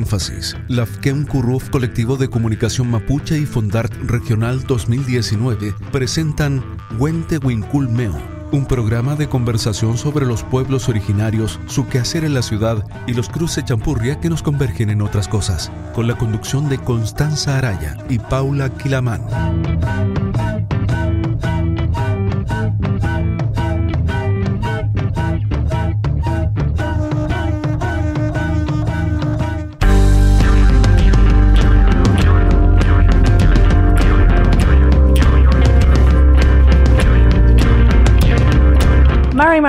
Énfasis, la FKEM Curruf Colectivo de Comunicación Mapuche y Fondart Regional 2019 presentan Huente Wincul Meo, un programa de conversación sobre los pueblos originarios, su quehacer en la ciudad y los cruces champurria que nos convergen en otras cosas, con la conducción de Constanza Araya y Paula Quilamán.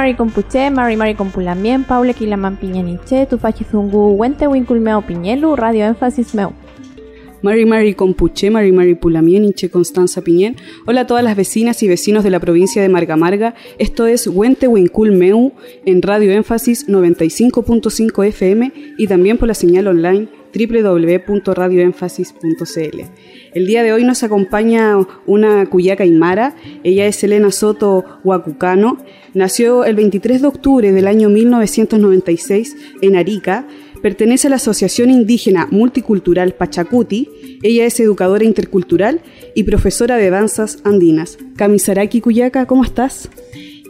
Mari Compuche, Mari Mari Compulamien, Paule Kilaman Piñeniche, Tufachizungu, Wente Winculmeo Piñelu, Radio Énfasis Meu. Mari Mari Compuche, Mari Mari Pulamien, Inche Constanza Piñén. Hola a todas las vecinas y vecinos de la provincia de Marga Marga. Esto es Wente Wincul Meu en Radio Énfasis 95.5 FM y también por la señal online www.radioénfasis.cl. El día de hoy nos acompaña una cuyaca aymara, ella es Elena Soto Huacucano, nació el 23 de octubre del año 1996 en Arica, pertenece a la Asociación Indígena Multicultural Pachacuti, ella es educadora intercultural y profesora de danzas andinas. Kamisaraki Cuyaca, ¿cómo estás?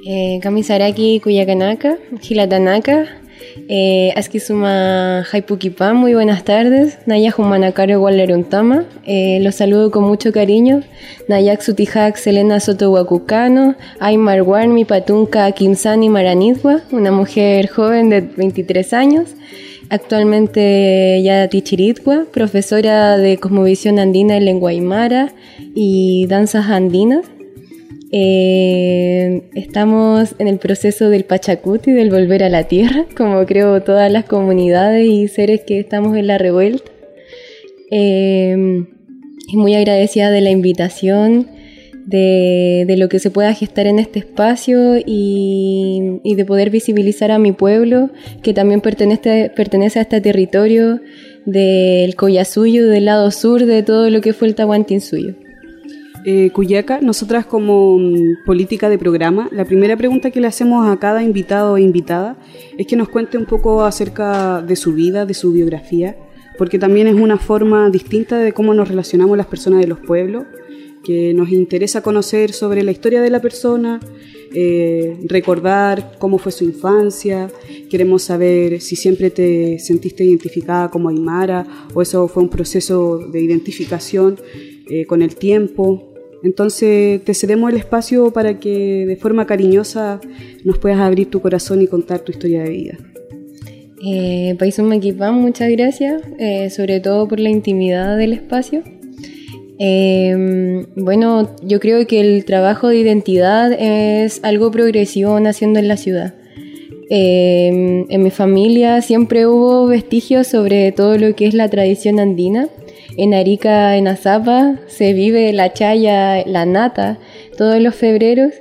Eh, Kamisaraki Cuyacanaka, eh, Askisuma Haipukipa, muy buenas tardes. Nayak Humanakario Waleruntama, eh, los saludo con mucho cariño. Nayak Sutihak Selena Soto Wakucano, Aymar Warmi Patunka Kimsani Maranizwa, una mujer joven de 23 años. Actualmente ya Tichiritwa, profesora de Cosmovisión Andina en lengua aymara y danzas andinas. Eh, estamos en el proceso del Pachacuti, del volver a la tierra, como creo todas las comunidades y seres que estamos en la revuelta. Eh, muy agradecida de la invitación, de, lo que se pueda gestar en este espacio y, y, de poder visibilizar a mi pueblo, que también pertenece, pertenece a este territorio del Collasuyo, del lado sur de todo lo que fue el Tahuantinsuyo. Eh, Cuyaca, nosotras como mm, política de programa, la primera pregunta que le hacemos a cada invitado o invitada es que nos cuente un poco acerca de su vida, de su biografía, porque también es una forma distinta de cómo nos relacionamos las personas de los pueblos, que nos interesa conocer sobre la historia de la persona, eh, recordar cómo fue su infancia, queremos saber si siempre te sentiste identificada como Aymara o eso fue un proceso de identificación eh, con el tiempo. Entonces te cedemos el espacio para que de forma cariñosa nos puedas abrir tu corazón y contar tu historia de vida. Eh, Paisón Maquipán, muchas gracias, eh, sobre todo por la intimidad del espacio. Eh, bueno, yo creo que el trabajo de identidad es algo progresivo naciendo en la ciudad. Eh, en mi familia siempre hubo vestigios sobre todo lo que es la tradición andina en Arica, en Azapa, se vive la chaya, la nata, todos los febreros,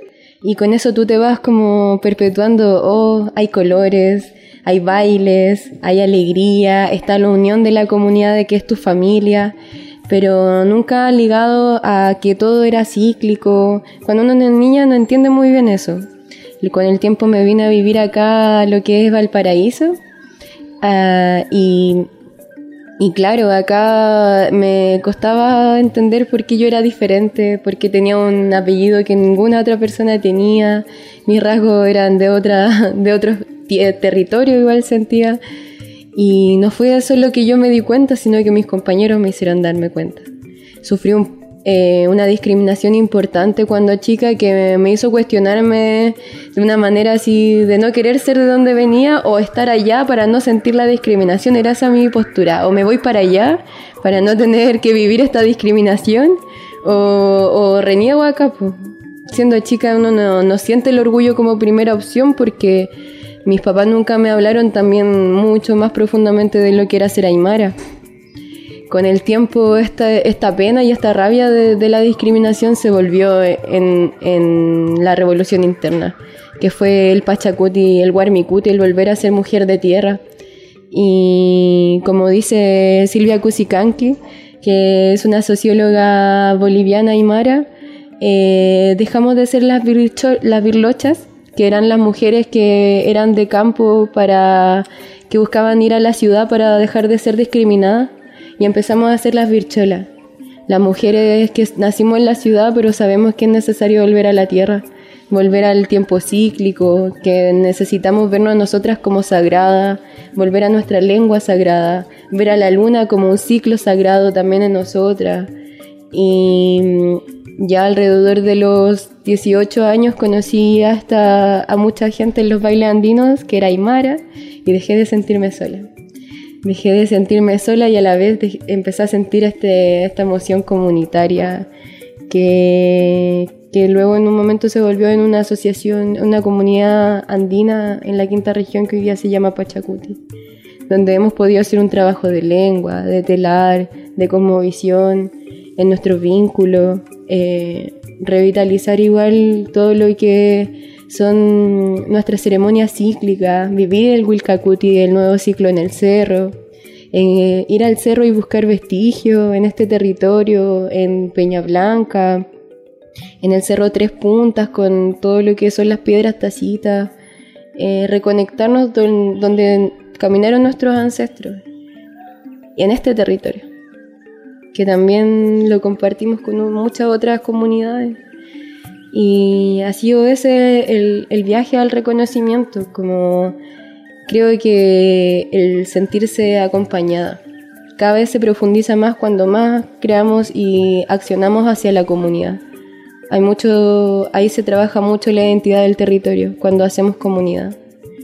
y con eso tú te vas como perpetuando, oh, hay colores, hay bailes, hay alegría, está la unión de la comunidad de que es tu familia, pero nunca ligado a que todo era cíclico. Cuando uno es niña no entiende muy bien eso. Con el tiempo me vine a vivir acá lo que es Valparaíso uh, y y claro, acá me costaba entender por qué yo era diferente, porque tenía un apellido que ninguna otra persona tenía, mis rasgos eran de otra, de otro territorio igual sentía. Y no fue eso lo que yo me di cuenta, sino que mis compañeros me hicieron darme cuenta. Sufrí un eh, una discriminación importante cuando chica que me hizo cuestionarme de una manera así de no querer ser de donde venía o estar allá para no sentir la discriminación. Era esa mi postura. O me voy para allá para no tener que vivir esta discriminación o, o reniego acá. Siendo chica uno no, no siente el orgullo como primera opción porque mis papás nunca me hablaron también mucho más profundamente de lo que era ser aymara con el tiempo esta, esta pena y esta rabia de, la discriminación se volvió en, en, la revolución interna, que fue el Pachacuti, el Guarmicuti, el volver a ser mujer de tierra. Y como dice Silvia Cusicanqui, que es una socióloga boliviana y mara, eh, dejamos de ser las, las virlochas, que eran las mujeres que eran de campo para que buscaban ir a la ciudad para dejar de ser discriminadas y empezamos a hacer las vircholas. Las mujeres que nacimos en la ciudad pero sabemos que es necesario volver a la tierra, volver al tiempo cíclico, que necesitamos vernos a nosotras como sagradas, volver a nuestra lengua sagrada, ver a la luna como un ciclo sagrado también en nosotras. Y ya alrededor de los 18 años conocí hasta a mucha gente en los bailes andinos, que era Aymara, y dejé de sentirme sola. Dejé de sentirme sola y a la vez empecé a sentir este, esta emoción comunitaria que, que luego en un momento se volvió en una asociación, una comunidad andina en la quinta región que hoy día se llama Pachacuti, donde hemos podido hacer un trabajo de lengua, de telar, de cosmovisión, en nuestros vínculos, eh, revitalizar igual todo lo que son nuestras ceremonias cíclicas, vivir el Wilcacuti, el nuevo ciclo en el cerro, eh, ir al cerro y buscar vestigios en este territorio, en Peña Blanca, en el cerro Tres Puntas, con todo lo que son las piedras tacitas, eh, reconectarnos donde caminaron nuestros ancestros, y en este territorio que también lo compartimos con muchas otras comunidades. Y ha sido ese el, el viaje al reconocimiento, como creo que el sentirse acompañada. Cada vez se profundiza más cuando más creamos y accionamos hacia la comunidad. Hay mucho, ahí se trabaja mucho la identidad del territorio, cuando hacemos comunidad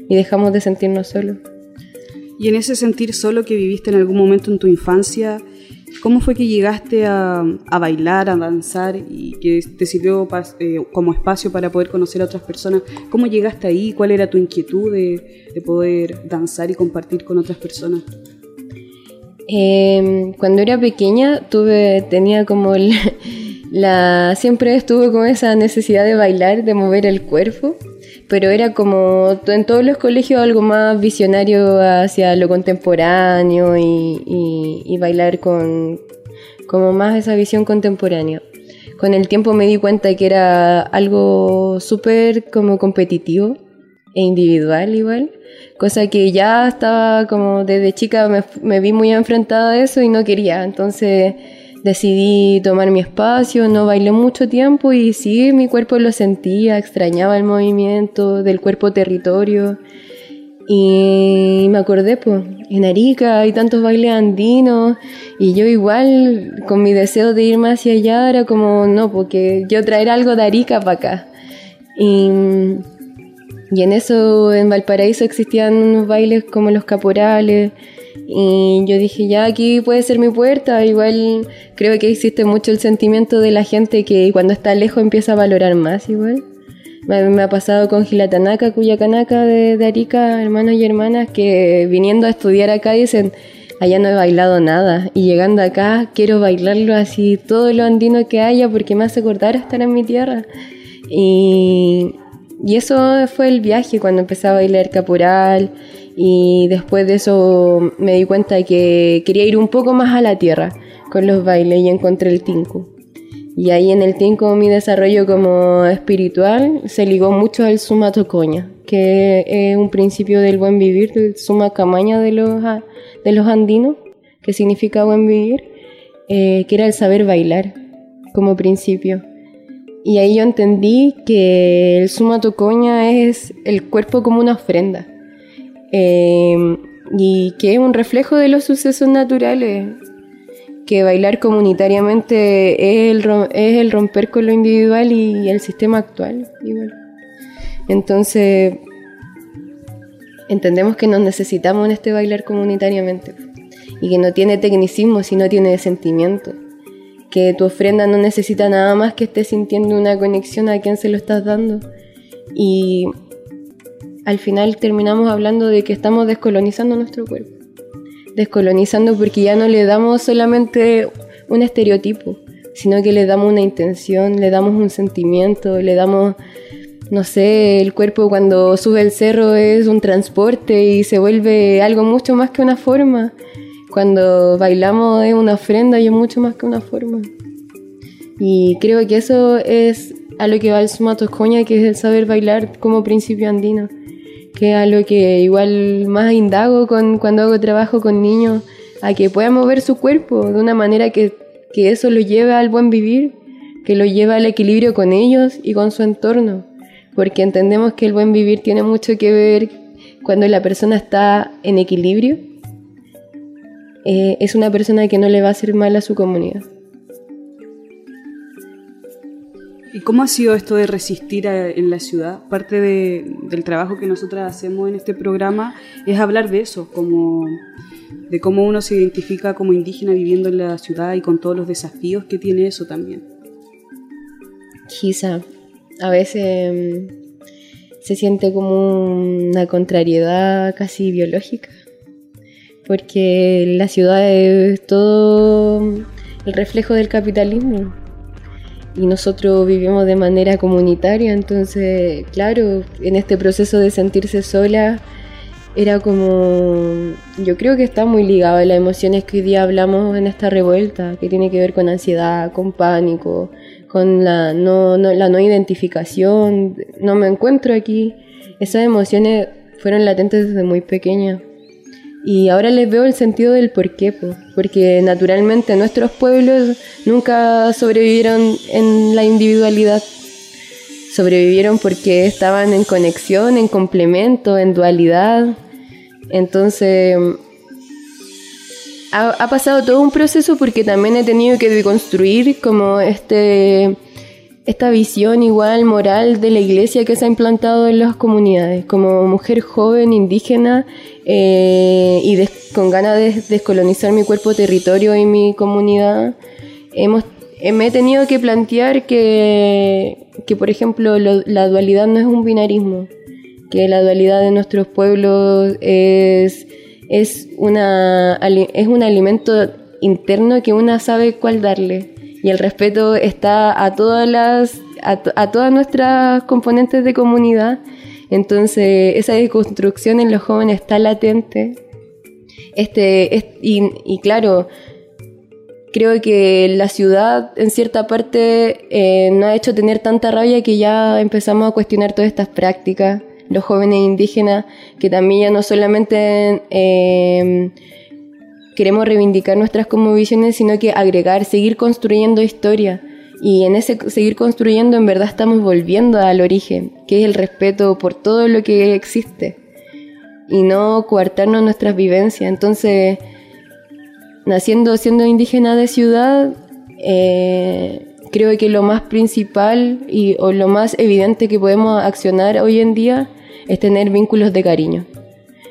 y dejamos de sentirnos solos. Y en ese sentir solo que viviste en algún momento en tu infancia, ¿Cómo fue que llegaste a, bailar, a danzar y que te sirvió eh, como espacio para poder conocer a otras personas? ¿Cómo llegaste ahí? ¿Cuál era tu inquietud de, poder danzar y compartir con otras personas? Em, cuando era pequeña tuve, tenía como la, siempre estuve con esa necesidad de bailar, de mover el cuerpo pero era como en todos los colegios algo más visionario hacia lo contemporáneo y, bailar con como más esa visión contemporánea. Con el tiempo me di cuenta que era algo súper como competitivo e individual igual, cosa que ya estaba como desde chica me, me vi muy enfrentada a eso y no quería, entonces decidí tomar mi espacio, no bailé mucho tiempo y sí, mi cuerpo lo sentía, extrañaba el movimiento del cuerpo territorio. Y me acordé, pues, en Arica hay tantos bailes andinos y yo igual con mi deseo de ir más hacia allá era como, no, porque yo traer algo de Arica para acá. Y, y en eso, en Valparaíso existían unos bailes como los caporales y yo dije, ya aquí puede ser mi puerta. Igual creo que existe mucho el sentimiento de la gente que cuando está lejos empieza a valorar más igual. Me, ha pasado con Gilatanaka, Cuyacanaka de, de Arica, hermanos y hermanas, que viniendo a estudiar acá dicen, allá no he bailado nada. Y llegando acá quiero bailarlo así, todo lo andino que haya, porque me hace acordar estar en mi tierra. Y, y eso fue el viaje cuando empecé a bailar caporal y después de eso me di cuenta que quería ir un poco más a la tierra con los bailes y encontré el tinku. Y ahí en el tinku mi desarrollo como espiritual se ligó mucho al suma tocoña, que es un principio del buen vivir, del suma camaña de los, de los andinos, que significa buen vivir, eh, que era el saber bailar como principio. Y ahí yo entendí que el suma tocoña es el cuerpo como una ofrenda Em, y que es un reflejo de los sucesos naturales, que bailar comunitariamente es el, es el romper con lo individual y, el sistema actual. Entonces, entendemos que nos necesitamos en este bailar comunitariamente y que no tiene tecnicismo, sino tiene sentimiento. Que tu ofrenda no necesita nada más que estés sintiendo una conexión a quien se lo estás dando. Y al final terminamos hablando de que estamos descolonizando nuestro cuerpo. Descolonizando porque ya no le damos solamente un estereotipo, sino que le damos una intención, le damos un sentimiento, le damos, no sé, el cuerpo cuando sube el cerro es un transporte y se vuelve algo mucho más que una forma. Cuando bailamos es una ofrenda y es mucho más que una forma. Y creo que eso es a lo que va el Sumato Coña, que es el saber bailar como principio andino que es a lo que igual más indago con, cuando hago trabajo con niños, a que puedan mover su cuerpo de una manera que, que eso lo lleve al buen vivir, que lo lleve al equilibrio con ellos y con su entorno, porque entendemos que el buen vivir tiene mucho que ver cuando la persona está en equilibrio, eh, es una persona que no le va a hacer mal a su comunidad. ¿Y cómo ha sido esto de resistir en la ciudad? Parte del trabajo que nosotras hacemos en este programa es hablar de eso, como de cómo uno se identifica como indígena viviendo en la ciudad y con todos los desafíos que tiene eso también. Quizá, a veces mm, se siente como una contrariedad casi biológica, porque la ciudad es todo el reflejo del capitalismo y nosotros vivimos de manera comunitaria, entonces, claro, en este proceso de sentirse sola, era como, yo creo que está muy ligado a las emociones que hoy día hablamos en esta revuelta, que tiene que ver con ansiedad, con pánico, con la no, no, la no identificación, no me encuentro aquí. Esas emociones fueron latentes desde muy pequeña. Y ahora les veo el sentido del por qué, porque naturalmente nuestros pueblos nunca sobrevivieron en la individualidad. Sobrevivieron porque estaban en conexión, en complemento, en dualidad. Entonces, ha, ha pasado todo un proceso porque también he tenido que deconstruir como este esta visión igual moral de la iglesia que se ha implantado en las comunidades. Como mujer joven, indígena eh, y con ganas de descolonizar mi cuerpo, territorio y mi comunidad, hemos, eh, me he tenido que plantear que, que por ejemplo, la dualidad no es un binarismo, que la dualidad de nuestros pueblos es, es, una, es un alimento interno que una sabe cuál darle y el respeto está a todas las a, todas nuestras componentes de comunidad. Entonces, esa desconstrucción en los jóvenes está latente. Este, y, claro, creo que la ciudad en cierta parte eh, no ha hecho tener tanta rabia que ya empezamos a cuestionar todas estas prácticas. Los jóvenes indígenas que también ya no solamente eh, queremos reivindicar nuestras visiones, sino que agregar, seguir construyendo historia. Y en ese seguir construyendo en verdad estamos volviendo al origen, que es el respeto por todo lo que existe y no coartarnos nuestras vivencias. Entonces, naciendo, siendo indígena de ciudad, eh, creo que lo más principal y, o lo más evidente que podemos accionar hoy en día es tener vínculos de cariño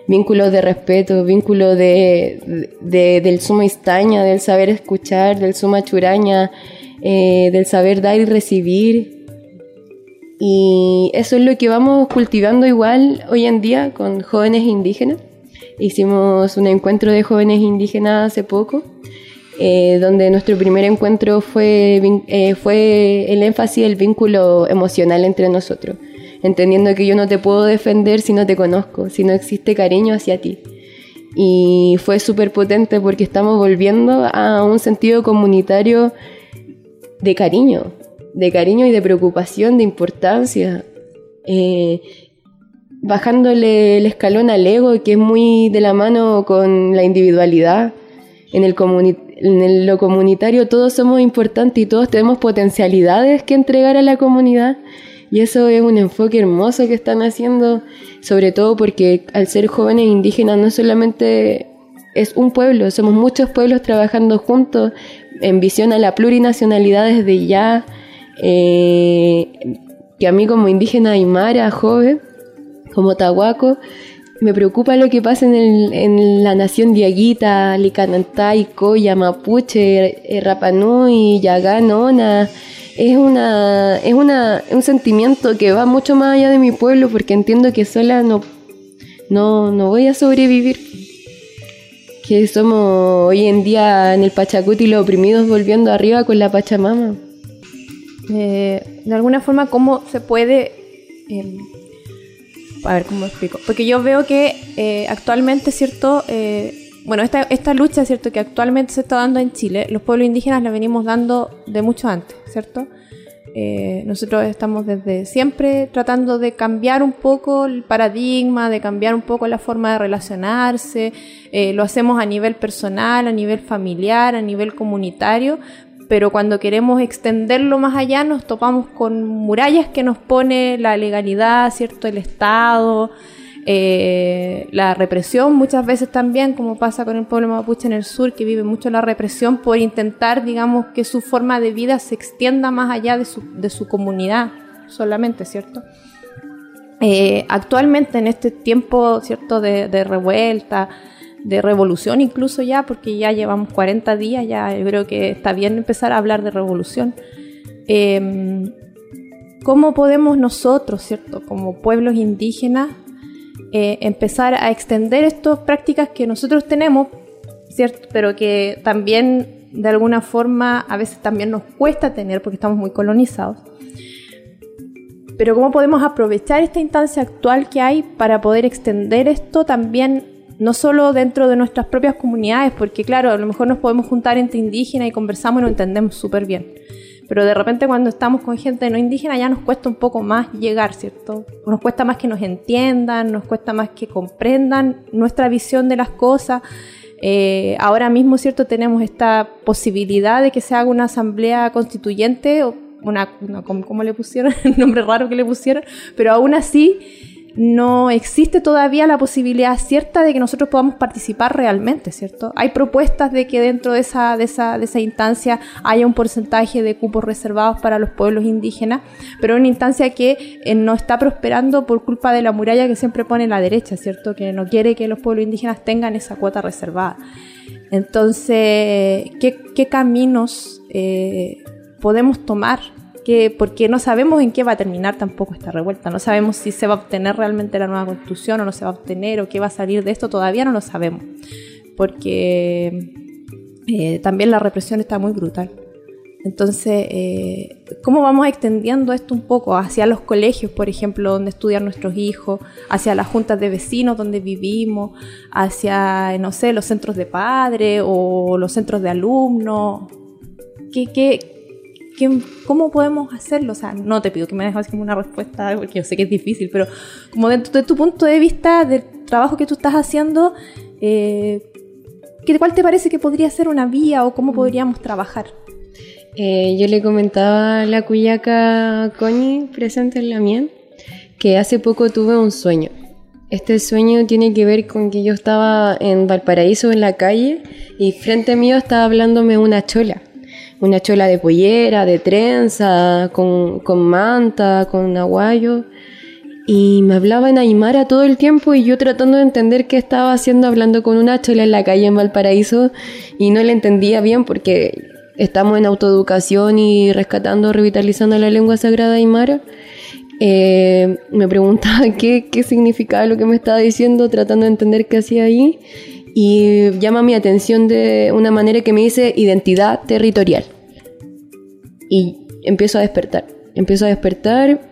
vínculos de respeto, vínculos de, del suma istaña, del saber escuchar, del suma churaña, eh, del saber dar y recibir. Y eso es lo que vamos cultivando igual hoy en día con jóvenes indígenas. Hicimos un encuentro de jóvenes indígenas hace poco, eh, donde nuestro primer encuentro fue, eh, fue el énfasis del vínculo emocional entre nosotros entendiendo que yo no te puedo defender si no te conozco, si no existe cariño hacia ti. Y fue súper potente porque estamos volviendo a un sentido comunitario de cariño, de cariño y de preocupación, de importancia. Eh, bajándole el escalón al ego, que es muy de la mano con la individualidad. En, lo comunitario todos somos importantes y todos tenemos potencialidades que entregar a la comunidad y eso es un enfoque hermoso que están haciendo, sobre todo porque al ser jóvenes indígenas no solamente es un pueblo, somos muchos pueblos trabajando juntos en visión a la plurinacionalidad desde ya, eh, que a mí como indígena aymara, joven, como tahuaco, me preocupa lo que pasa en, en la nación diaguita, Licanantay, Coya, Mapuche, Rapanui, Yagán, Ona, es una es una, un sentimiento que va mucho más allá de mi pueblo porque entiendo que sola no no no voy a sobrevivir. Que somos hoy en día en el Pachacuti los oprimidos volviendo arriba con la Pachamama. Eh, de alguna forma cómo se puede em, a ver cómo explico porque yo veo que eh, actualmente cierto eh, bueno, esta, esta lucha, ¿cierto?, que actualmente se está dando en Chile, los pueblos indígenas la venimos dando de mucho antes, ¿cierto? Eh, nosotros estamos desde siempre tratando de cambiar un poco el paradigma, de cambiar un poco la forma de relacionarse. Eh, lo hacemos a nivel personal, a nivel familiar, a nivel comunitario, pero cuando queremos extenderlo más allá nos topamos con murallas que nos pone la legalidad, ¿cierto? El Estado, eh, la represión muchas veces también, como pasa con el pueblo mapuche en el sur, que vive mucho la represión por intentar, digamos, que su forma de vida se extienda más allá de su, de su comunidad solamente, ¿cierto? Eh, actualmente en este tiempo, ¿cierto?, de, revuelta, de revolución incluso ya, porque ya llevamos 40 días, ya yo creo que está bien empezar a hablar de revolución. Eh, ¿Cómo podemos nosotros, ¿cierto?, como pueblos indígenas, eh, empezar a extender estas prácticas que nosotros tenemos, ¿cierto? Pero que también de alguna forma a veces también nos cuesta tener porque estamos muy colonizados. Pero cómo podemos aprovechar esta instancia actual que hay para poder extender esto también no solo dentro de nuestras propias comunidades, porque claro, a lo mejor nos podemos juntar entre indígenas y conversamos y lo entendemos súper bien pero de repente cuando estamos con gente no indígena ya nos cuesta un poco más llegar, ¿cierto? Nos cuesta más que nos entiendan, nos cuesta más que comprendan nuestra visión de las cosas. Eh, ahora mismo, ¿cierto? Tenemos esta posibilidad de que se haga una asamblea constituyente, o una, una ¿cómo le pusieron? El nombre raro que le pusieron, pero aún así no existe todavía la posibilidad cierta de que nosotros podamos participar realmente, ¿cierto? Hay propuestas de que dentro de esa, de esa, de esa instancia haya un porcentaje de cupos reservados para los pueblos indígenas, pero una instancia que eh, no está prosperando por culpa de la muralla que siempre pone la derecha, ¿cierto? Que no quiere que los pueblos indígenas tengan esa cuota reservada. Entonces, ¿qué, caminos eh, podemos tomar porque no sabemos en qué va a terminar tampoco esta revuelta, no sabemos si se va a obtener realmente la nueva constitución o no se va a obtener o qué va a salir de esto, todavía no lo sabemos, porque eh, también la represión está muy brutal. Entonces, eh, ¿cómo vamos extendiendo esto un poco hacia los colegios, por ejemplo, donde estudian nuestros hijos, hacia las juntas de vecinos donde vivimos, hacia, no sé, los centros de padres o los centros de alumnos? ¿Qué, qué, ¿cómo podemos hacerlo? O sea, no te pido que me dejes como una respuesta, porque yo sé que es difícil, pero como dentro de tu punto de vista del trabajo que tú estás haciendo, eh, ¿cuál te parece que podría ser una vía o cómo podríamos trabajar? Eh, yo le comentaba a la cuyaca Coñi, presente en la mía, que hace poco tuve un sueño. Este sueño tiene que ver con que yo estaba en Valparaíso en la calle y frente mío estaba hablándome una chola una chola de pollera, de trenza, con, con manta, con aguayo. Y me hablaba en Aymara todo el tiempo y yo tratando de entender qué estaba haciendo hablando con una chola en la calle en Valparaíso y no le entendía bien porque estamos en autoeducación y rescatando, revitalizando la lengua sagrada Aymara. Eh, me preguntaba qué, qué significaba lo que me estaba diciendo, tratando de entender qué hacía ahí y llama mi atención de una manera que me dice identidad territorial. Y empiezo a despertar, empiezo a despertar.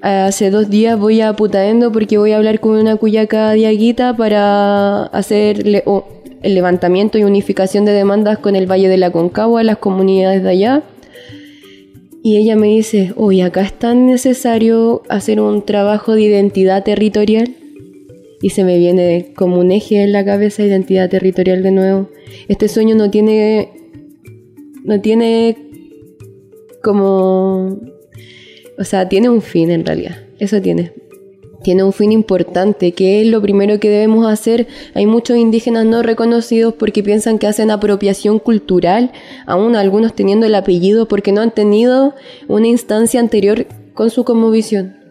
Hace dos días voy a Putaendo porque voy a hablar con una cuyaca diaguita para hacer el levantamiento y unificación de demandas con el Valle de la Concagua, las comunidades de allá. Y ella me dice, oye, acá es tan necesario hacer un trabajo de identidad territorial y se me viene como un eje en la cabeza identidad territorial de nuevo. Este sueño no tiene no tiene como o sea, tiene un fin en realidad. Eso tiene. Tiene un fin importante, que es lo primero que debemos hacer. Hay muchos indígenas no reconocidos porque piensan que hacen apropiación cultural, aún algunos teniendo el apellido porque no han tenido una instancia anterior con su visión.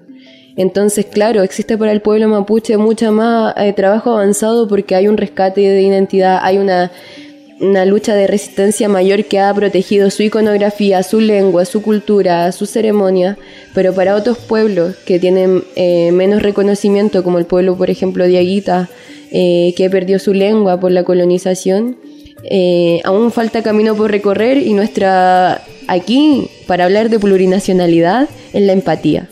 Entonces, claro, existe para el pueblo mapuche mucho más eh, trabajo avanzado porque hay un rescate de identidad, hay una, lucha de resistencia mayor que ha protegido su iconografía, su lengua, su cultura, su ceremonia, pero para otros pueblos que tienen eh, menos reconocimiento, como el pueblo, por ejemplo, de Aguita, eh, que perdió su lengua por la colonización, aún falta camino por recorrer y nuestra aquí, para hablar de plurinacionalidad, es la empatía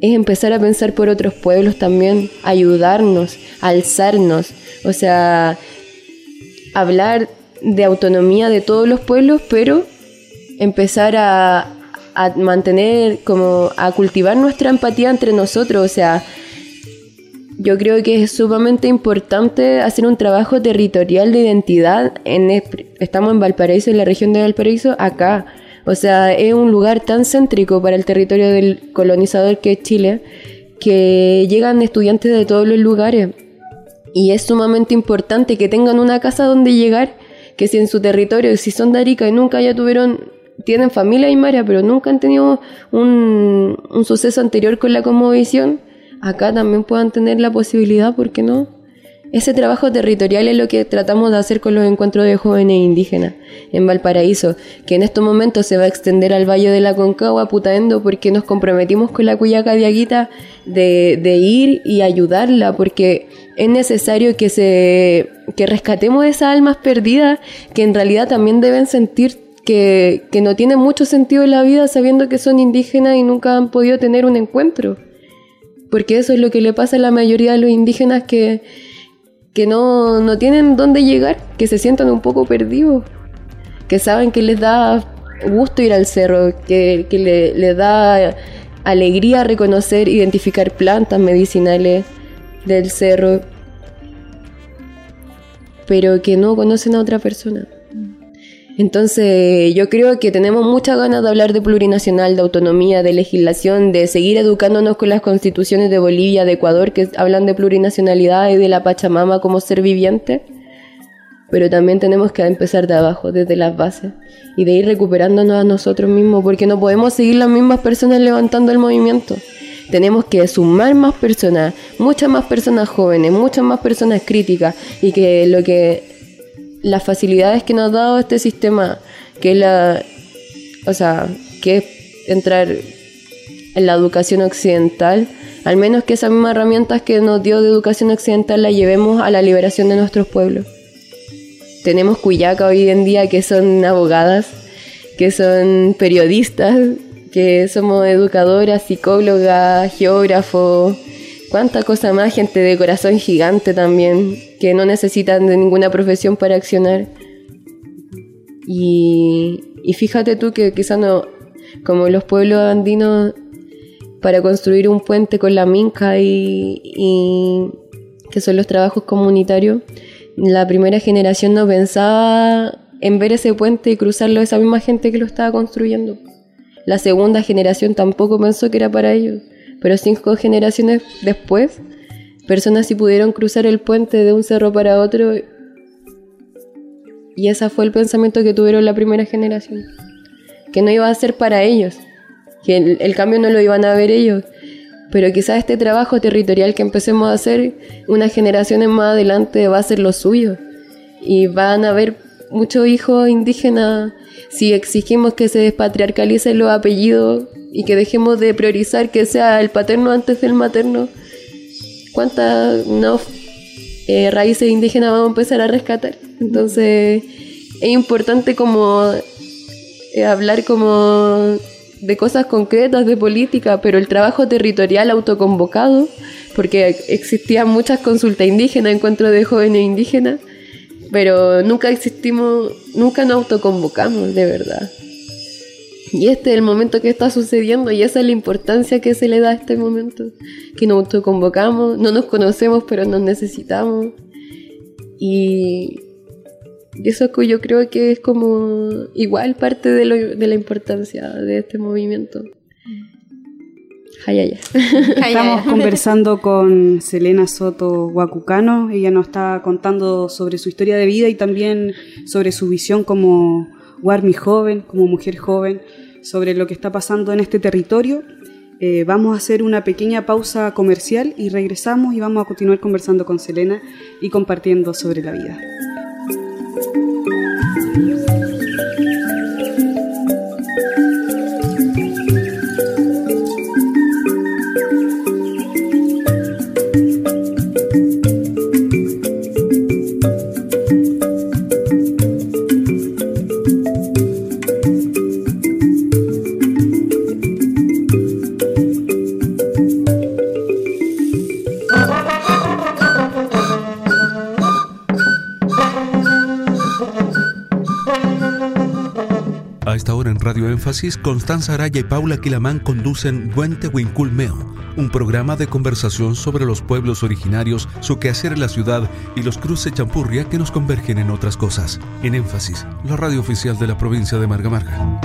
es empezar a pensar por otros pueblos también, ayudarnos, alzarnos, o sea, hablar de autonomía de todos los pueblos, pero empezar a, mantener, como a cultivar nuestra empatía entre nosotros. O sea, yo creo que es sumamente importante hacer un trabajo territorial de identidad. En, estamos en Valparaíso, en la región de Valparaíso, acá. O sea, es un lugar tan céntrico para el territorio del colonizador que es Chile, que llegan estudiantes de todos los lugares. Y es sumamente importante que tengan una casa donde llegar, que si en su territorio, si son de Arica y nunca ya tuvieron, tienen familia aymara, pero nunca han tenido un, un suceso anterior con la conmovisión, acá también puedan tener la posibilidad, ¿por qué no? Ese trabajo territorial es lo que tratamos de hacer con los encuentros de jóvenes indígenas en Valparaíso, que en estos momentos se va a extender al Valle de la Concagua, Putaendo, porque nos comprometimos con la Cuyaca Diaguita de, de ir y ayudarla, porque es necesario que, se, que rescatemos esas almas perdidas que en realidad también deben sentir que, que no tienen mucho sentido en la vida sabiendo que son indígenas y nunca han podido tener un encuentro porque eso es lo que le pasa a la mayoría de los indígenas que, que no, no tienen dónde llegar, que se sientan un poco perdidos, que saben que les da gusto ir al cerro, que, que le, da alegría reconocer, identificar plantas medicinales del cerro, pero que no conocen a otra persona. Entonces, yo creo que tenemos muchas ganas de hablar de plurinacional, de autonomía, de legislación, de seguir educándonos con las constituciones de Bolivia, de Ecuador, que hablan de plurinacionalidad y de la Pachamama como ser viviente. Pero también tenemos que empezar de abajo, desde las bases, y de ir recuperándonos a nosotros mismos, porque no podemos seguir las mismas personas levantando el movimiento. Tenemos que sumar más personas, muchas más personas jóvenes, muchas más personas críticas, y que lo que las facilidades que nos ha dado este sistema, que es la, o sea, que es entrar en la educación occidental, al menos que esas mismas herramientas que nos dio de educación occidental las llevemos a la liberación de nuestros pueblos. Tenemos Cuyaca hoy en día que son abogadas, que son periodistas, que somos educadoras, psicólogas, geógrafos, cuánta cosa más, gente de corazón gigante también, que no necesitan de ninguna profesión para accionar. Y, fíjate tú que quizá no, como los pueblos andinos, para construir un puente con la minca y, y que son los trabajos comunitarios, la primera generación no pensaba en ver ese puente y cruzarlo esa misma gente que lo estaba construyendo. La segunda generación tampoco pensó que era para ellos. Pero cinco generaciones después, personas sí pudieron cruzar el puente de un cerro para otro. Y ese fue el pensamiento que tuvieron la primera generación. Que no iba a ser para ellos. Que el, cambio no lo iban a ver ellos. Pero quizás este trabajo territorial que empecemos a hacer, unas generaciones más adelante va a ser lo suyo. Y van a haber muchos hijos indígenas si exigimos que se despatriarcalicen los apellidos y que dejemos de priorizar que sea el paterno antes del materno, ¿cuántas eh, raíces indígenas vamos a empezar a rescatar? Entonces es importante como eh, hablar como de cosas concretas, de política, pero el trabajo territorial autoconvocado, porque existían muchas consultas indígenas, encuentros de jóvenes indígenas, pero nunca existimos, nunca nos autoconvocamos, de verdad. Y este es el momento que está sucediendo y esa es la importancia que se le da a este momento. Que nos autoconvocamos, no nos conocemos pero nos necesitamos. Y, eso que yo creo que es como igual parte de, de la importancia de este movimiento. Estamos conversando con Selena Soto Huacucano. Ella nos está contando sobre su historia de vida y también sobre su visión como Warmi joven, como mujer joven, sobre lo que está pasando en este territorio. Eh, vamos a hacer una pequeña pausa comercial y regresamos y vamos a continuar conversando con Selena y compartiendo sobre la vida. En Radio Énfasis, Constanza Araya y Paula Quilamán conducen Huente Meo, un programa de conversación sobre los pueblos originarios, su quehacer en la ciudad y los cruces champurria que nos convergen en otras cosas. En Énfasis, la radio oficial de la provincia de Marga Marga.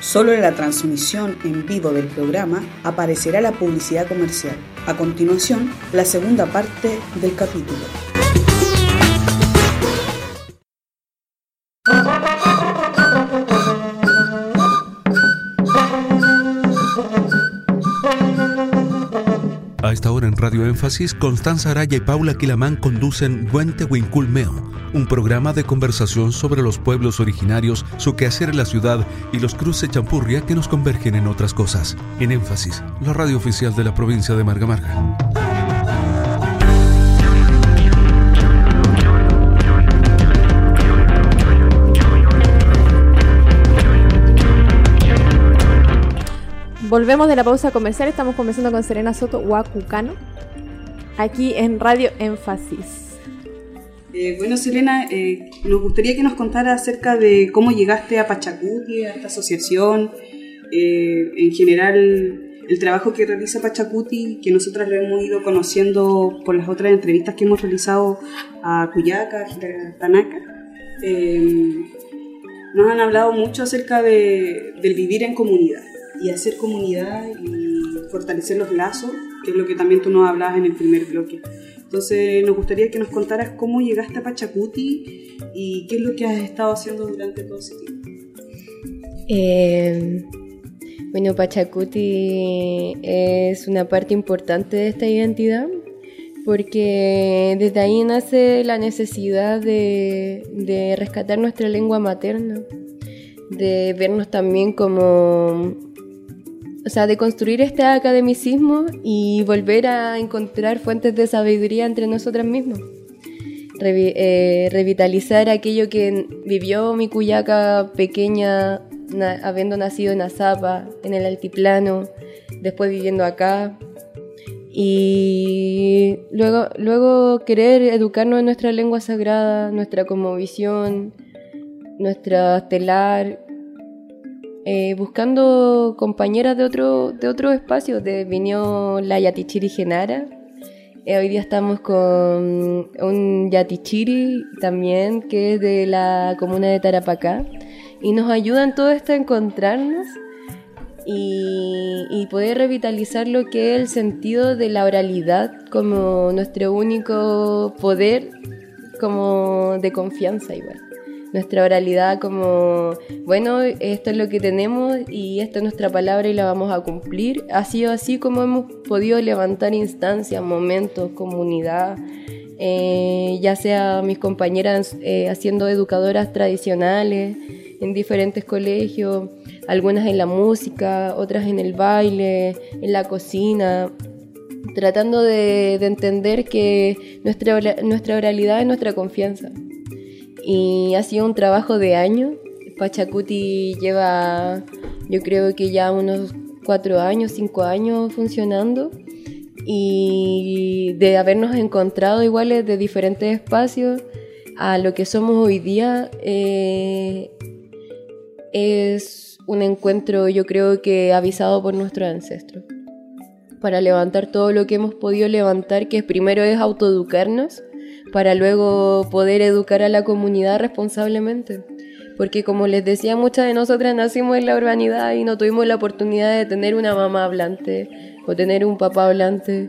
Solo en la transmisión en vivo del programa aparecerá la publicidad comercial. A continuación, la segunda parte del capítulo. Esta hora en Radio Énfasis, Constanza Araya y Paula Quilamán conducen Huente Meo, un programa de conversación sobre los pueblos originarios, su quehacer en la ciudad y los cruces champurria que nos convergen en otras cosas. En Énfasis, la radio oficial de la provincia de Marga Marga. Volvemos de la pausa comercial, estamos conversando con Serena Soto Huacucano, aquí en Radio Énfasis. Eh, bueno, Serena, eh, nos gustaría que nos contara acerca de cómo llegaste a Pachacuti, a esta asociación, eh, en general el trabajo que realiza Pachacuti, que nosotras lo hemos ido conociendo por las otras entrevistas que hemos realizado a Cuyaca, a Tanaka. nos han hablado mucho acerca de, del vivir en comunidad y hacer comunidad y fortalecer los lazos, que es lo que también tú nos hablabas en el primer bloque. Entonces nos gustaría que nos contaras cómo llegaste a Pachacuti y qué es lo que has estado haciendo durante todo ese tiempo. Eh, bueno, Pachacuti es una parte importante de esta identidad porque desde ahí nace la necesidad de, de rescatar nuestra lengua materna, de vernos también como o sea, de construir este academicismo y volver a encontrar fuentes de sabiduría entre nosotras mismas. Eh, revitalizar aquello que vivió mi cuyaca pequeña, habiendo nacido en Azapa, en el altiplano, después viviendo acá. Y luego, luego querer educarnos en nuestra lengua sagrada, nuestra visión, nuestra estelar, eh, buscando compañeras de otro, de otro espacio. De, vino la Yatichiri Genara. Eh, hoy día estamos con un Yatichiri también, que es de la comuna de Tarapacá. Y nos ayudan todo esto a encontrarnos y, y, poder revitalizar lo que es el sentido de la oralidad como nuestro único poder como de confianza igual nuestra oralidad como, bueno, esto es lo que tenemos y esta es nuestra palabra y la vamos a cumplir. Ha sido así como hemos podido levantar instancias, momentos, comunidad, eh, ya sea mis compañeras eh, haciendo educadoras tradicionales en diferentes colegios, algunas en la música, otras en el baile, en la cocina, tratando de, de entender que nuestra, nuestra oralidad es nuestra confianza y ha sido un trabajo de años. Pachacuti lleva, yo creo que ya unos cuatro años, cinco años funcionando y de habernos encontrado iguales de diferentes espacios a lo que somos hoy día eh, es un encuentro yo creo que avisado por nuestros ancestros para levantar todo lo que hemos podido levantar que primero es autoeducarnos para luego poder educar a la comunidad responsablemente. Porque como les decía, muchas de nosotras nacimos en la urbanidad y no tuvimos la oportunidad de tener una mamá hablante o tener un papá hablante.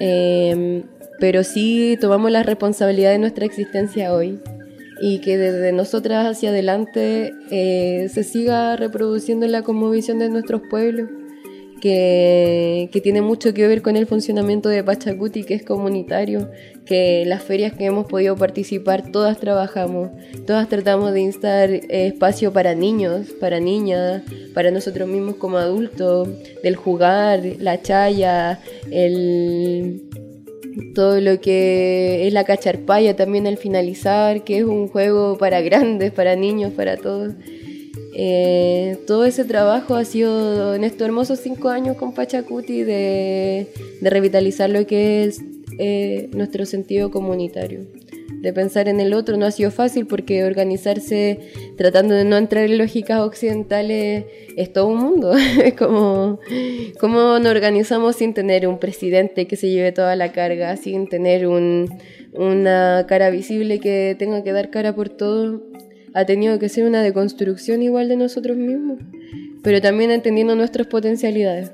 Em, pero sí tomamos la responsabilidad de nuestra existencia hoy y que desde nosotras hacia adelante eh, se siga reproduciendo la conmovisión de nuestros pueblos que, tiene mucho que ver con el funcionamiento de Pachacuti, que es comunitario, que las ferias que hemos podido participar, todas trabajamos, todas tratamos de instar eh, espacio para niños, para niñas, para nosotros mismos como adultos, del jugar, la chaya, el todo lo que es la cacharpaya también al finalizar, que es un juego para grandes, para niños, para todos. Eh, todo ese trabajo ha sido en estos hermosos cinco años con Pachacuti de, revitalizar lo que es eh, nuestro sentido comunitario, de pensar en el otro. No ha sido fácil porque organizarse tratando de no entrar en lógicas occidentales es todo un mundo. es como cómo nos organizamos sin tener un presidente que se lleve toda la carga, sin tener un, una cara visible que tenga que dar cara por todo. Ha tenido que ser una deconstrucción igual de nosotros mismos, pero también entendiendo nuestras potencialidades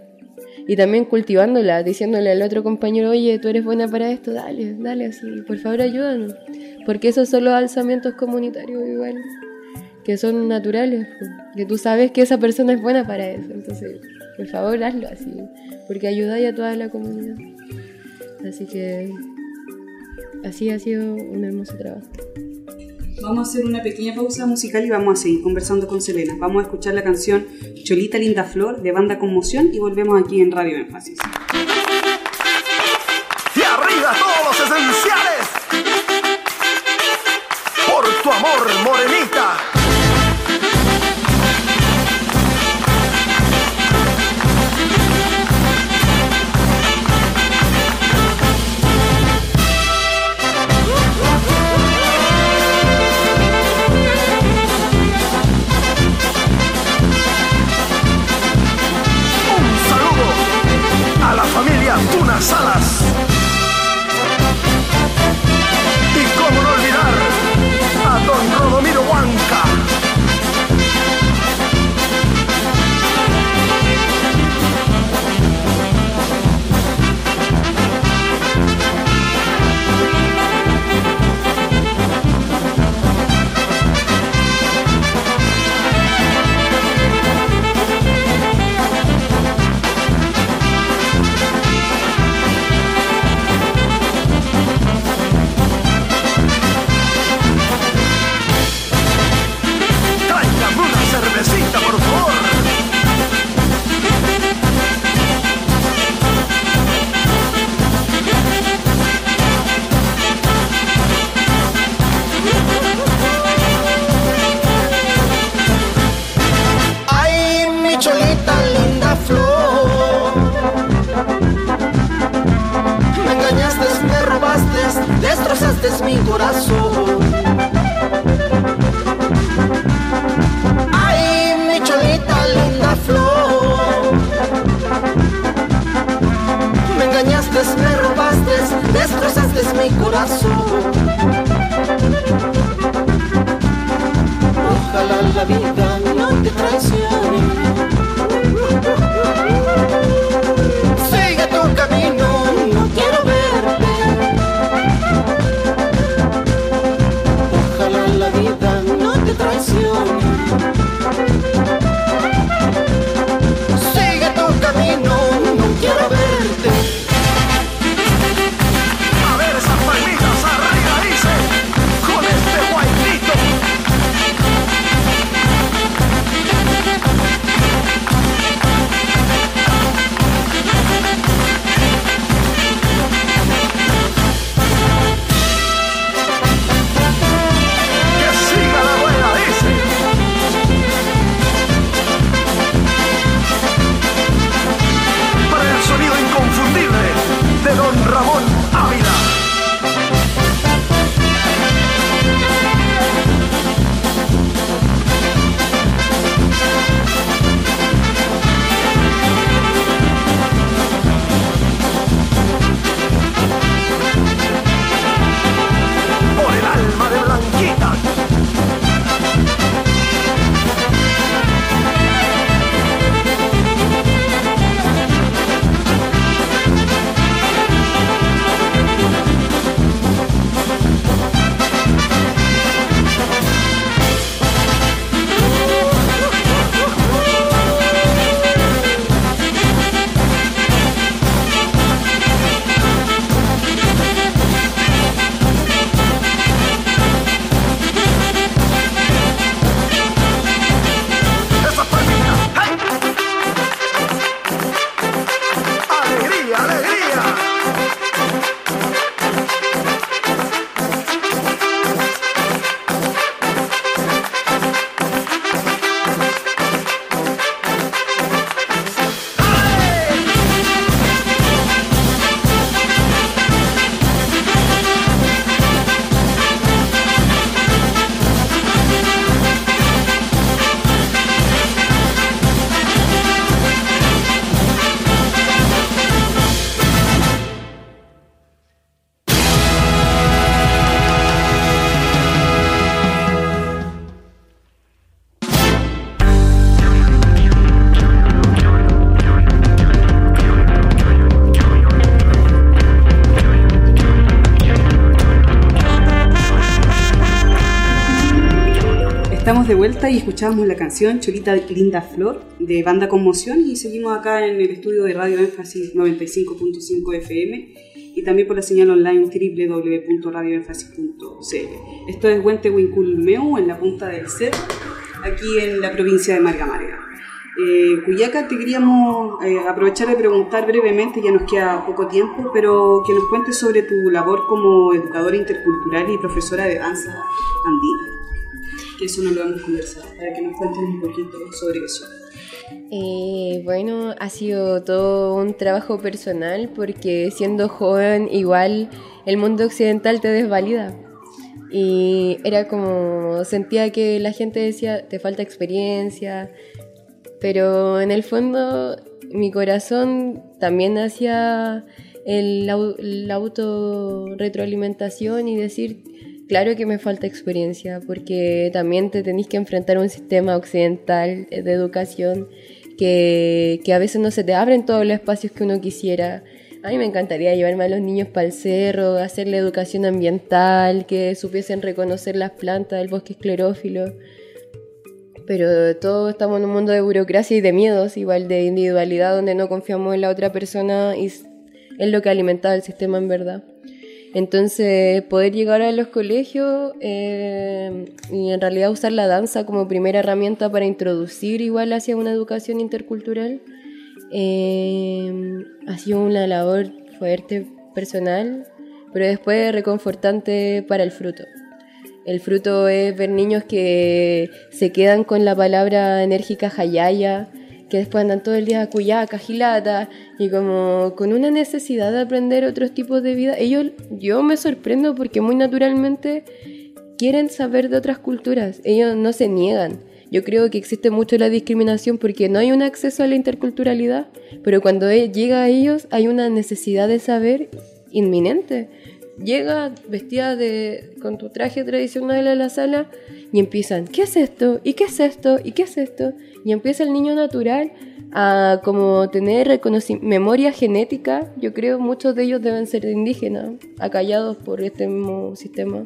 y también cultivándola, diciéndole al otro compañero, oye, tú eres buena para esto, dale, dale así, por favor ayúdanos. Porque esos son los alzamientos comunitarios igual, que son naturales, que tú sabes que esa persona es buena para eso, entonces, por favor, hazlo así, porque ayudáis a toda la comunidad. Así que así ha sido un hermoso trabajo. Vamos a hacer una pequeña pausa musical y vamos a seguir conversando con Selena. Vamos a escuchar la canción Cholita Linda Flor de Banda Conmoción y volvemos aquí en Radio Énfasis. Ay, mi cholita, linda flor. Me engañaste, me robaste, destrozaste mi corazón. Ojalá la vida no te traicione. Escuchamos la canción Cholita Linda Flor de Banda Conmoción y seguimos acá en el estudio de Radio Énfasis 95.5 FM y también por la señal online www.radioénfasis.cl. Esto es Huente Huinculmeu en la punta del Cer, aquí en la provincia de Marga Marga. Eh, Cuyaca, te queríamos eh, aprovechar de preguntar brevemente, ya nos queda poco tiempo, pero que nos cuentes sobre tu labor como educadora intercultural y profesora de danza andina. Que eso no lo hemos conversado, para que nos cuentes un poquito sobre eso. Eh, bueno, ha sido todo un trabajo personal porque siendo joven igual el mundo occidental te desvalida. Y era como, sentía que la gente decía, te falta experiencia, pero en el fondo mi corazón también hacía el, la autorretroalimentación y decir, claro que me falta experiencia, porque también te tenéis que enfrentar a un sistema occidental de educación que, que a veces no se te abren todos los espacios que uno quisiera. A mí me encantaría llevarme a los niños para el cerro, hacerle educación ambiental, que supiesen reconocer las plantas del bosque esclerófilo pero todos estamos en un mundo de burocracia y de miedos, igual de individualidad, donde no confiamos en la otra persona y es lo que alimenta el sistema en verdad. Entonces, poder llegar a los colegios eh, y en realidad usar la danza como primera herramienta para introducir igual hacia una educación intercultural, eh, ha sido una labor fuerte, personal, pero después reconfortante para el fruto. El fruto es ver niños que se quedan con la palabra enérgica hayaya, que después andan todo el día cuyaca, gilata, y como con una necesidad de aprender otros tipos de vida. Ellos, yo me sorprendo porque muy naturalmente quieren saber de otras culturas, ellos no se niegan. Yo creo que existe mucho la discriminación porque no hay un acceso a la interculturalidad, pero cuando e, llega a ellos hay una necesidad de saber inminente llega vestida de, con tu traje tradicional a la sala y empiezan, ¿qué es esto? ¿Y qué es esto? ¿Y qué es esto? Y empieza el niño natural a como tener memoria genética. Yo creo muchos de ellos deben ser indígenas, acallados por este mismo sistema.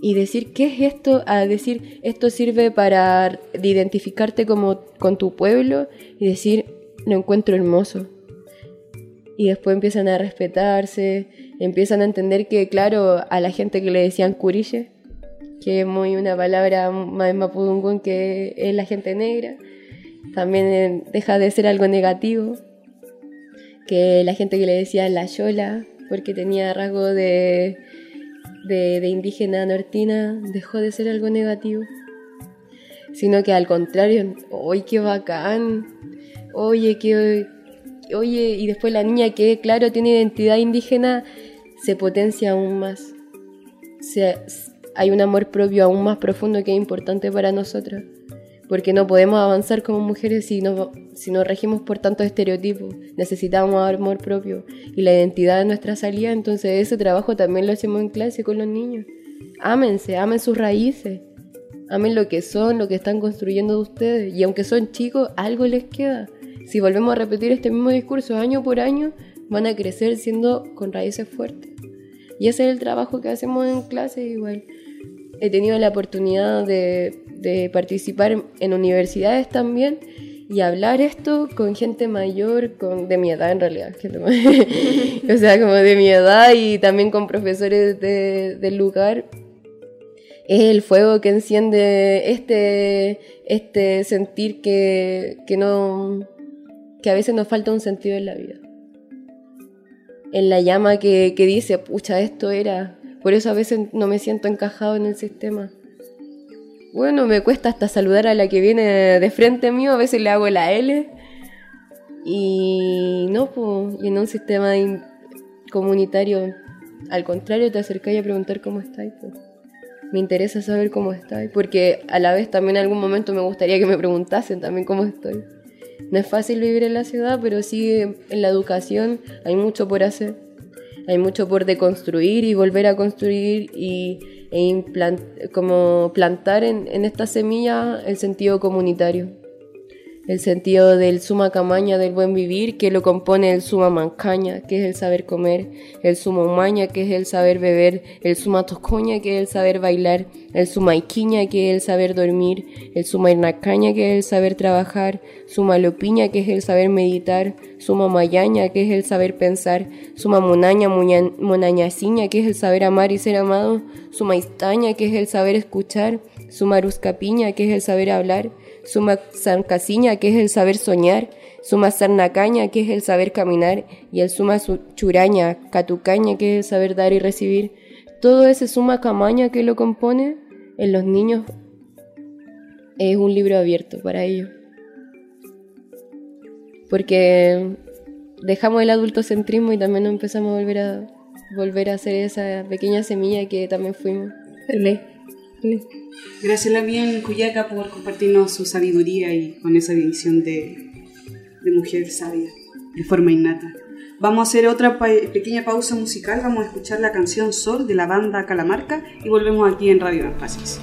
Y decir, ¿qué es esto? A decir, esto sirve para identificarte como con tu pueblo y decir, lo encuentro hermoso y después empiezan a respetarse, empiezan a entender que, claro, a la gente que le decían curille, que es muy una palabra más mapudungún que es la gente negra, también eh, deja de ser algo negativo, que la gente que le decía la yola, porque tenía rasgo de, de, indígena nortina, dejó de ser algo negativo, sino que al contrario, ¡oye, qué bacán! Oye, qué, oye, y después la niña que, claro, tiene identidad indígena, se potencia aún más. hay un amor propio aún más profundo que es importante para nosotras. Porque no podemos avanzar como mujeres si, no, si nos regimos por tantos estereotipos. Necesitamos amor propio y la identidad de nuestra salida. Entonces, ese trabajo también lo hacemos en clase con los niños. Ámense, amen sus raíces. Amen lo que son, lo que están construyendo de ustedes. Y aunque son chicos, algo les queda si volvemos a repetir este mismo discurso año por año, van a crecer siendo con raíces fuertes. Y ese es el trabajo que hacemos en clase igual. He tenido la oportunidad de, participar en universidades también y hablar esto con gente mayor, con, de mi edad en realidad, o sea, como de mi edad y también con profesores del lugar. Es el fuego que enciende este, este sentir que, que no, que a veces nos falta un sentido en la vida. En la llama que, dice, pucha, esto era. Por eso a veces no me siento encajado en el sistema. Bueno, me cuesta hasta saludar a la que viene de frente mío, a veces le hago la L. Y no, pues, y en un sistema comunitario, al contrario, te acercáis a preguntar cómo estáis. Me interesa saber cómo estáis, porque a la vez también en algún momento me gustaría que me preguntasen también cómo estoy. No es fácil vivir en la ciudad, pero sí en la educación hay mucho por hacer. Hay mucho por deconstruir y volver a construir y e como plantar en, esta semilla el sentido comunitario. El sentido del suma camaña del buen vivir, que lo compone el suma mancaña, que es el saber comer, el suma humaña, que es el saber beber, el suma toscoña, que es el saber bailar, el suma iquiña, que es el saber dormir, el suma irnacaña, que es el saber trabajar, suma lopiña, que es el saber meditar, suma mayaña, que es el saber pensar, suma monaña, monañaciña, que es el saber amar y ser amado, suma istaña, que es el saber escuchar, suma ruscapiña, que es el saber hablar, suma Casiña, que es el saber soñar, suma sarnacaña, que es el saber caminar, y el suma churaña, catucaña, que es el saber dar y recibir. Todo ese suma camaña que lo compone, en los niños es un libro abierto para ellos. Porque dejamos el adultocentrismo y también empezamos a volver a volver a hacer esa pequeña semilla que también fuimos. Gracias la en Cuyaca por compartirnos su sabiduría y con esa visión de, de mujer sabia, de forma innata. Vamos a hacer otra pequeña pausa musical, vamos a escuchar la canción Sol de la banda Calamarca y volvemos aquí en Radio Énfasis.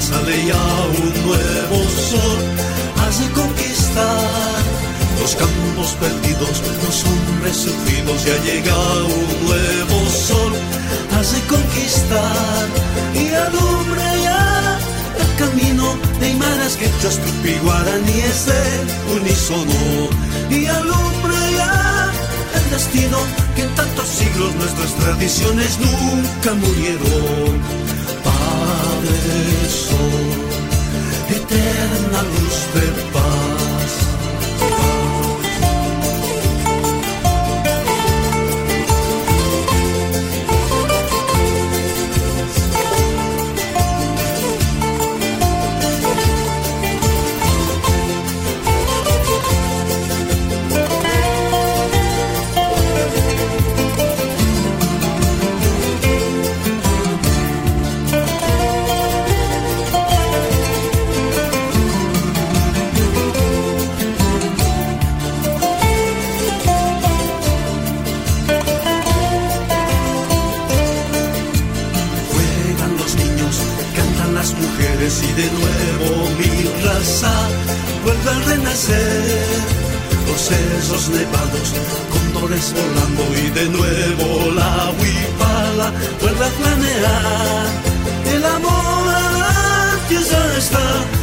Sale ya un nuevo sol, hace conquistar los campos perdidos, los hombres sufridos, ya llega un nuevo sol, hace conquistar y alumbra ya el camino de Imaras, que Tupi, Guaraní es el unísono. Y alumbra ya el destino que en tantos siglos nuestras tradiciones nunca murieron eterna luz de paz.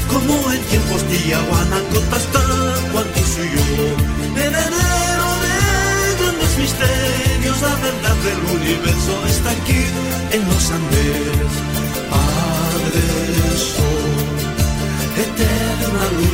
como en tiempos de Yaguanacota está, cuando soy yo. Heredero de grandes misterios, la verdad del universo está aquí, en los Andes. Padre Sol, eterna luz.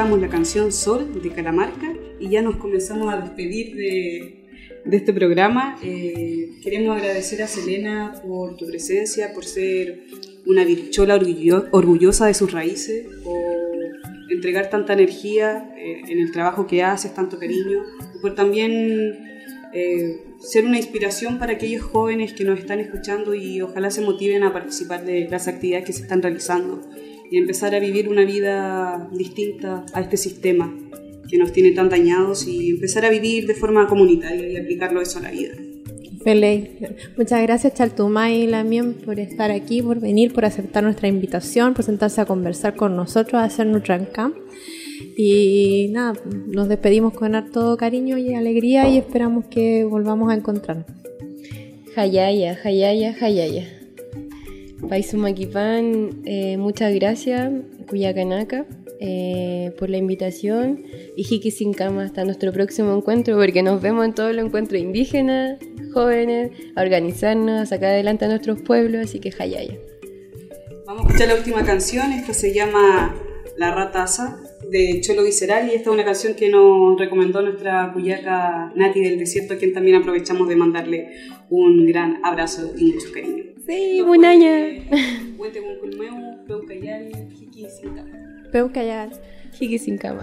La canción Sol de Calamarca y ya nos comenzamos a despedir de, de este programa. Eh, queremos agradecer a Selena por tu presencia, por ser una orgullo- orgullosa de sus raíces, por entregar tanta energía eh, en el trabajo que haces, tanto cariño, y por también eh, ser una inspiración para aquellos jóvenes que nos están escuchando y ojalá se motiven a participar de las actividades que se están realizando y empezar a vivir una vida distinta a este sistema que nos tiene tan dañados y empezar a vivir de forma comunitaria y aplicarlo eso a la vida. Feliz. Muchas gracias Chaltumay y Lamien por estar aquí, por venir, por aceptar nuestra invitación, por sentarse a conversar con nosotros, a hacer Nutran-Camp. Y nada, nos despedimos con harto cariño y alegría y esperamos que volvamos a encontrarnos. Hayaya, Hayaya, Hayaya. Paisumaquipan, eh, muchas gracias, Cuyacanaka, eh, por la invitación. Y Jiki Sin Cama hasta nuestro próximo encuentro, porque nos vemos en todos los encuentros indígenas, jóvenes, a organizarnos, a sacar adelante a nuestros pueblos. Así que Hayaya. Vamos a escuchar la última canción, esta se llama La Rata Asa de Cholo Visceral y esta es una canción que nos recomendó nuestra cuyaca Nati del Desierto, a quien también aprovechamos de mandarle un gran abrazo y mucho cariño. Sí, buen año. Huete Bunculmeu, Peucayal, Jiki Sinca. Peucayal. Jiki Sin Cama.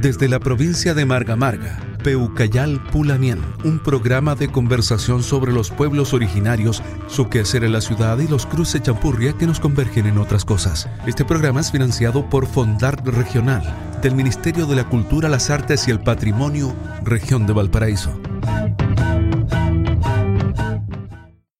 Desde la provincia de Marga Marga, Peucayal Pulamien, un programa de conversación sobre los pueblos originarios, su quehacer en la ciudad y los cruces champurria que nos convergen en otras cosas. Este programa es financiado por Fondart Regional, del Ministerio de la Cultura, las Artes y el Patrimonio, Región de Valparaíso.